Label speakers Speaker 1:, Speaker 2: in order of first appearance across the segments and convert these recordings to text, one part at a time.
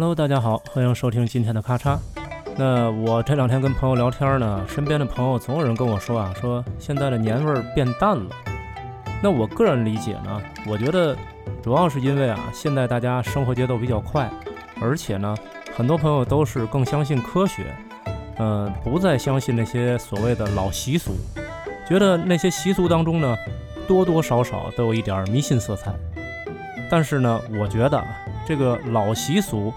Speaker 1: Hello，大家好，欢迎收听今天的咔嚓。那我这两天跟朋友聊天呢，身边的朋友总有人跟我说啊，说现在的年味儿变淡了。那我个人理解呢，我觉得主要是因为啊，现在大家生活节奏比较快，而且呢，很多朋友都是更相信科学，嗯，不再相信那些所谓的老习俗，觉得那些习俗当中呢，多多少少都有一点迷信色彩。但是呢，我觉得这个老习俗。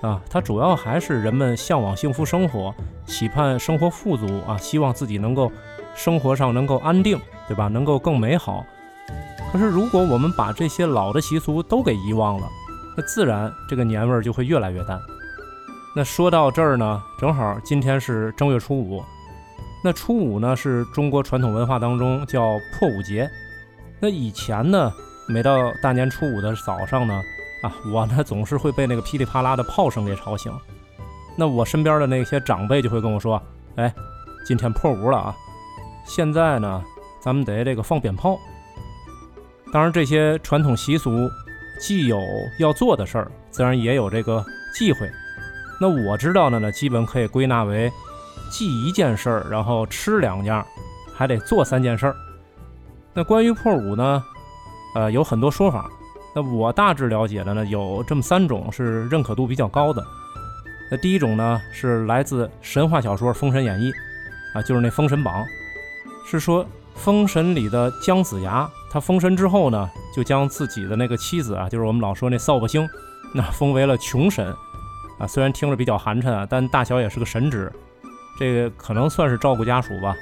Speaker 1: 啊，它主要还是人们向往幸福生活，期盼生活富足啊，希望自己能够生活上能够安定，对吧？能够更美好。可是如果我们把这些老的习俗都给遗忘了，那自然这个年味儿就会越来越淡。那说到这儿呢，正好今天是正月初五。那初五呢，是中国传统文化当中叫破五节。那以前呢，每到大年初五的早上呢。啊，我呢总是会被那个噼里啪啦的炮声给吵醒。那我身边的那些长辈就会跟我说：“哎，今天破五了啊，现在呢咱们得这个放鞭炮。”当然，这些传统习俗既有要做的事儿，自然也有这个忌讳。那我知道的呢，基本可以归纳为忌一件事儿，然后吃两样，还得做三件事儿。那关于破五呢，呃，有很多说法。那我大致了解的呢，有这么三种是认可度比较高的。那第一种呢，是来自神话小说《封神演义》，啊，就是那封神榜，是说封神里的姜子牙，他封神之后呢，就将自己的那个妻子啊，就是我们老说那扫把星，那封为了穷神，啊，虽然听着比较寒碜啊，但大小也是个神职，这个可能算是照顾家属吧，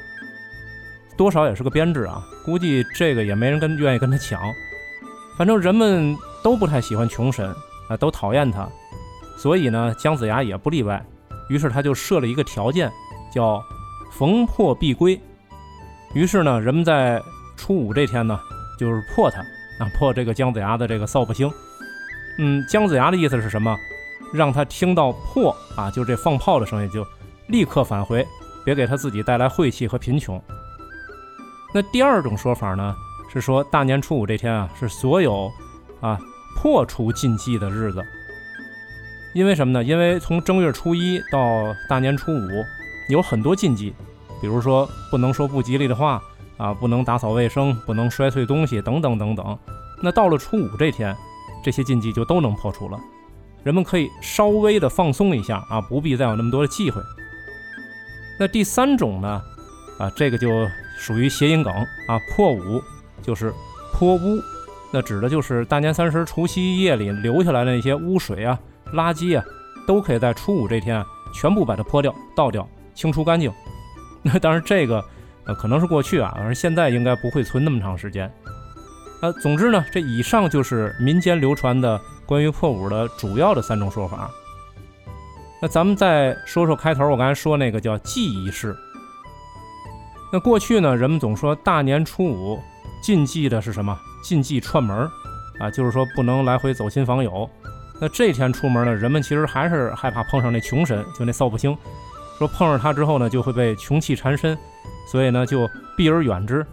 Speaker 1: 多少也是个编制啊，估计这个也没人跟愿意跟他抢。反正人们都不太喜欢穷神啊，都讨厌他，所以呢，姜子牙也不例外。于是他就设了一个条件，叫“逢破必归”。于是呢，人们在初五这天呢，就是破他啊，破这个姜子牙的这个扫把星。嗯，姜子牙的意思是什么？让他听到破啊，就这放炮的声音，就立刻返回，别给他自己带来晦气和贫穷。那第二种说法呢？是说大年初五这天啊，是所有啊破除禁忌的日子。因为什么呢？因为从正月初一到大年初五，有很多禁忌，比如说不能说不吉利的话啊，不能打扫卫生，不能摔碎东西等等等等。那到了初五这天，这些禁忌就都能破除了，人们可以稍微的放松一下啊，不必再有那么多的忌讳。那第三种呢，啊，这个就属于谐音梗啊，破五。就是泼污，那指的就是大年三十除夕夜里留下来的那些污水啊、垃圾啊，都可以在初五这天啊全部把它泼掉、倒掉、清除干净。那 当然，这个呃可能是过去啊，而现在应该不会存那么长时间。呃，总之呢，这以上就是民间流传的关于破五的主要的三种说法。那咱们再说说开头我刚才说那个叫祭仪式。那过去呢，人们总说大年初五。禁忌的是什么？禁忌串门啊，就是说不能来回走亲访友。那这天出门呢，人们其实还是害怕碰上那穷神，就那扫把星，说碰上他之后呢，就会被穷气缠身，所以呢就避而远之。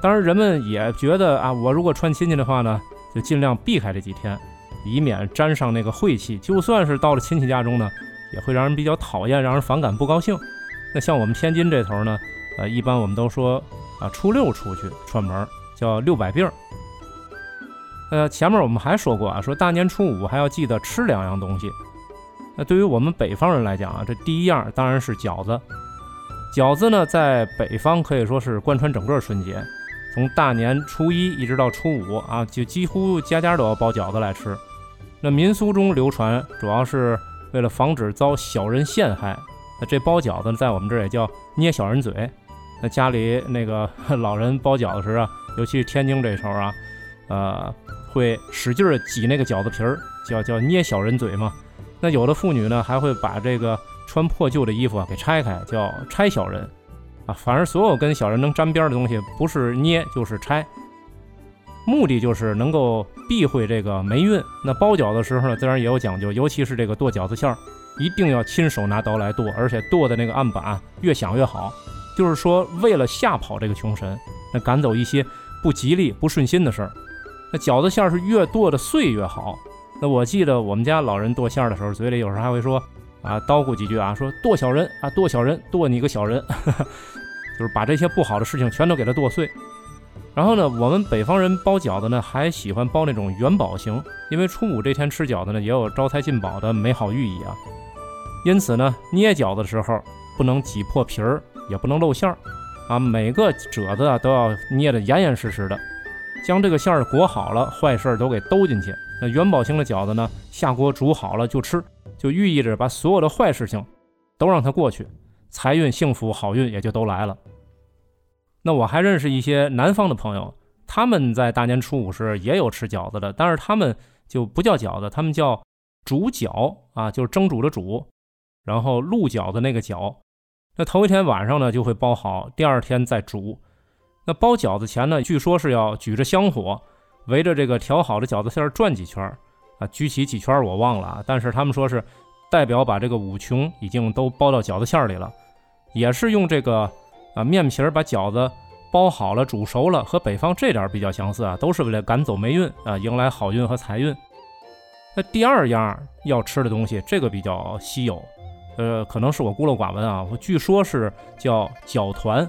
Speaker 1: 当然，人们也觉得啊，我如果串亲戚的话呢，就尽量避开这几天，以免沾上那个晦气。就算是到了亲戚家中呢，也会让人比较讨厌，让人反感不高兴。那像我们天津这头呢，呃，一般我们都说。啊，初六出去串门叫六百病。呃，前面我们还说过啊，说大年初五还要记得吃两样东西。那对于我们北方人来讲啊，这第一样当然是饺子。饺子呢，在北方可以说是贯穿整个春节，从大年初一一直到初五啊，就几乎家家都要包饺子来吃。那民俗中流传，主要是为了防止遭小人陷害。那这包饺子在我们这儿也叫捏小人嘴。那家里那个 老人包饺子时啊，尤其是天津这时候啊，呃，会使劲儿挤那个饺子皮儿，叫叫捏小人嘴嘛。那有的妇女呢，还会把这个穿破旧的衣服啊给拆开，叫拆小人啊。反正所有跟小人能沾边的东西，不是捏就是拆，目的就是能够避讳这个霉运。那包饺子时候呢，自然也有讲究，尤其是这个剁饺子馅儿，一定要亲手拿刀来剁，而且剁的那个案板越响越好。就是说，为了吓跑这个穷神，那赶走一些不吉利、不顺心的事儿，那饺子馅儿是越剁的碎越好。那我记得我们家老人剁馅儿的时候，嘴里有时候还会说啊叨咕几句啊，说剁小人啊，剁小人，剁你个小人，就是把这些不好的事情全都给他剁碎。然后呢，我们北方人包饺子呢，还喜欢包那种元宝型，因为初五这天吃饺子呢，也有招财进宝的美好寓意啊。因此呢，捏饺子的时候不能挤破皮儿，也不能露馅儿啊，每个褶子啊都要捏得严严实实的，将这个馅儿裹好了，坏事儿都给兜进去。那元宝型的饺子呢，下锅煮好了就吃，就寓意着把所有的坏事情都让它过去，财运、幸福、好运也就都来了。那我还认识一些南方的朋友，他们在大年初五时也有吃饺子的，但是他们就不叫饺子，他们叫煮饺啊，就是蒸煮的煮，然后露饺子那个饺。那头一天晚上呢就会包好，第二天再煮。那包饺子前呢，据说是要举着香火，围着这个调好的饺子馅儿转几圈啊，举起几圈我忘了啊，但是他们说是代表把这个五穷已经都包到饺子馅儿里了，也是用这个。啊，面皮儿把饺子包好了，煮熟了，和北方这点比较相似啊，都是为了赶走霉运啊，迎来好运和财运。那第二样要吃的东西，这个比较稀有，呃，可能是我孤陋寡闻啊，我据说是叫饺团。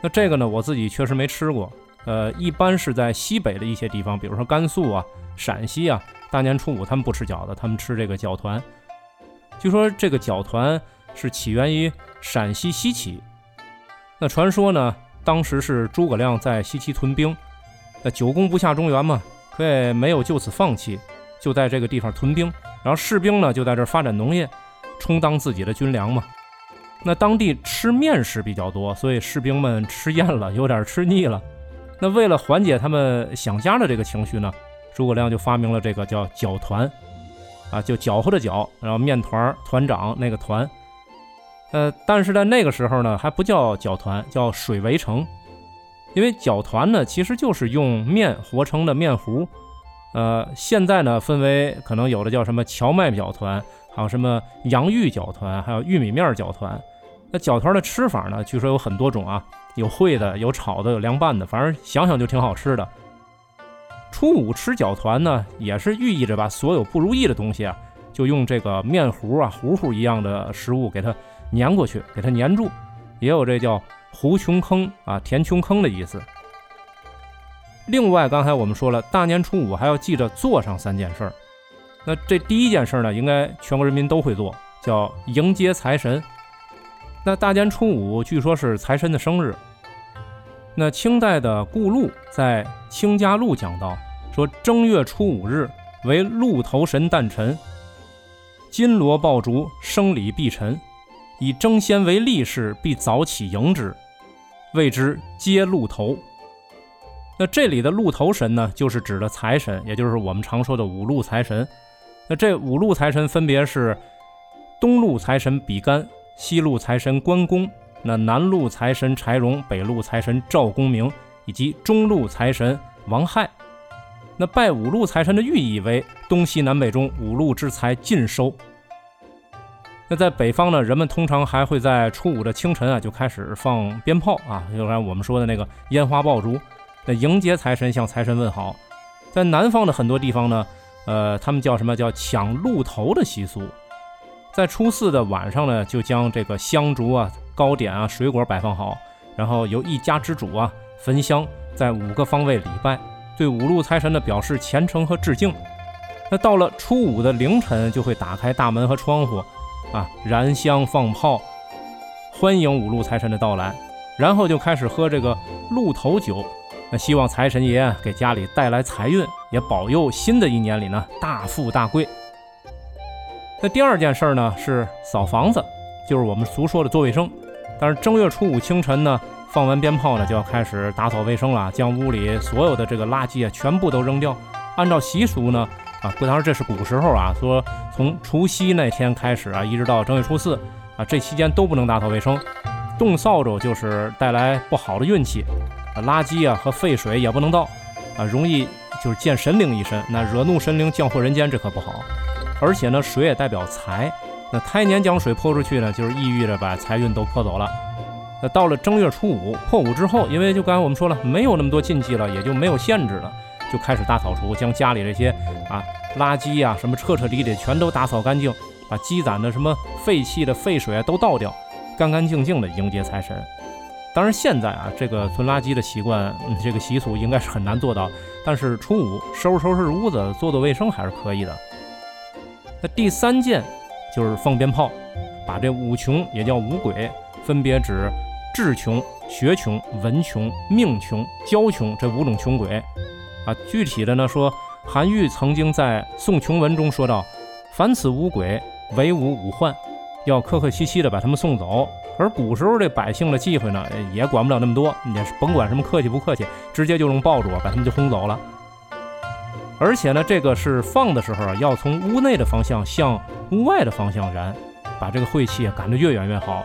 Speaker 1: 那这个呢，我自己确实没吃过，呃，一般是在西北的一些地方，比如说甘肃啊、陕西啊，大年初五他们不吃饺子，他们吃这个饺团。据说这个饺团是起源于陕西西岐。那传说呢？当时是诸葛亮在西岐屯兵，那久攻不下中原嘛，可也没有就此放弃，就在这个地方屯兵。然后士兵呢就在这发展农业，充当自己的军粮嘛。那当地吃面食比较多，所以士兵们吃厌了，有点吃腻了。那为了缓解他们想家的这个情绪呢，诸葛亮就发明了这个叫搅团，啊，就搅和的搅，然后面团团长那个团。呃，但是在那个时候呢，还不叫搅团，叫水围城。因为搅团呢，其实就是用面和成的面糊。呃，现在呢，分为可能有的叫什么荞麦搅团，还有什么洋芋饺团，还有玉米面饺团。那饺团的吃法呢，据说有很多种啊，有烩的，有炒的，有凉拌的，反正想想就挺好吃的。初五吃饺团呢，也是寓意着把所有不如意的东西啊，就用这个面糊啊、糊糊一样的食物给它。粘过去，给它粘住，也有这叫“糊穷坑”啊，填穷坑的意思。另外，刚才我们说了，大年初五还要记着做上三件事儿。那这第一件事呢，应该全国人民都会做，叫迎接财神。那大年初五据说是财神的生日。那清代的顾禄在《清家录》讲到，说正月初五日为鹿头神诞辰，金锣爆竹，生礼必陈。以争先为利士，必早起迎之，谓之接鹿头。那这里的鹿头神呢，就是指的财神，也就是我们常说的五路财神。那这五路财神分别是东路财神比干，西路财神关公，那南路财神柴荣，北路财神赵公明，以及中路财神王亥。那拜五路财神的寓意为东西南北中五路之财尽收。那在北方呢，人们通常还会在初五的清晨啊就开始放鞭炮啊，就像我们说的那个烟花爆竹，那迎接财神，向财神问好。在南方的很多地方呢，呃，他们叫什么叫抢鹿头的习俗，在初四的晚上呢，就将这个香烛啊、糕点啊、水果摆放好，然后由一家之主啊焚香，在五个方位礼拜，对五路财神呢表示虔诚和致敬。那到了初五的凌晨，就会打开大门和窗户。啊，燃香放炮，欢迎五路财神的到来，然后就开始喝这个鹿头酒，那希望财神爷给家里带来财运，也保佑新的一年里呢大富大贵。那第二件事呢是扫房子，就是我们俗说的做卫生。但是正月初五清晨呢，放完鞭炮呢，就要开始打扫卫生了，将屋里所有的这个垃圾啊全部都扔掉。按照习俗呢。啊，当然这是古时候啊，说从除夕那天开始啊，一直到正月初四啊，这期间都不能打扫卫生，动扫帚就是带来不好的运气，啊，垃圾啊和废水也不能倒，啊，容易就是见神灵一身，那惹怒神灵降祸人间，这可不好。而且呢，水也代表财，那开年将水泼出去呢，就是意味着把财运都泼走了。那到了正月初五破五之后，因为就刚才我们说了，没有那么多禁忌了，也就没有限制了。就开始大扫除，将家里这些啊垃圾啊什么彻彻底底全都打扫干净，把积攒的什么废气的废水啊都倒掉，干干净净的迎接财神。当然现在啊这个存垃圾的习惯，这个习俗应该是很难做到，但是初五收拾收拾屋子，做做卫生还是可以的。那第三件就是放鞭炮，把这五穷也叫五鬼，分别指智穷、学穷、文穷、命穷、交穷这五种穷鬼。啊，具体的呢说，韩愈曾经在《宋穷文》中说到：“凡此五鬼，为吾五患，要客客气气的把他们送走。”而古时候这百姓的忌讳呢，也管不了那么多，也甭管什么客气不客气，直接就用爆竹把他们就轰走了。而且呢，这个是放的时候啊，要从屋内的方向向屋外的方向燃，把这个晦气赶得越远越好。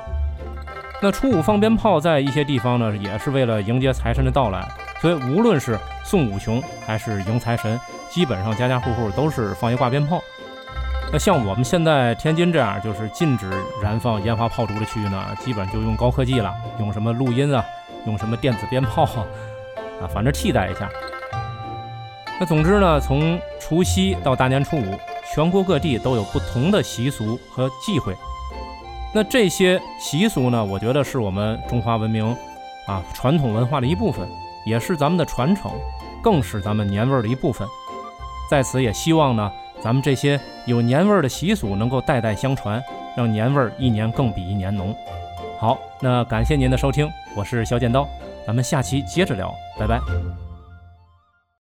Speaker 1: 那初五放鞭炮，在一些地方呢，也是为了迎接财神的到来。所以无论是送五穷还是迎财神，基本上家家户户都是放一挂鞭炮。那像我们现在天津这样，就是禁止燃放烟花炮竹的区域呢，基本就用高科技了，用什么录音啊，用什么电子鞭炮啊，啊，反正替代一下。那总之呢，从除夕到大年初五，全国各地都有不同的习俗和忌讳。那这些习俗呢，我觉得是我们中华文明啊传统文化的一部分，也是咱们的传承，更是咱们年味儿的一部分。在此也希望呢，咱们这些有年味儿的习俗能够代代相传，让年味儿一年更比一年浓。好，那感谢您的收听，我是小剪刀，咱们下期接着聊，拜拜。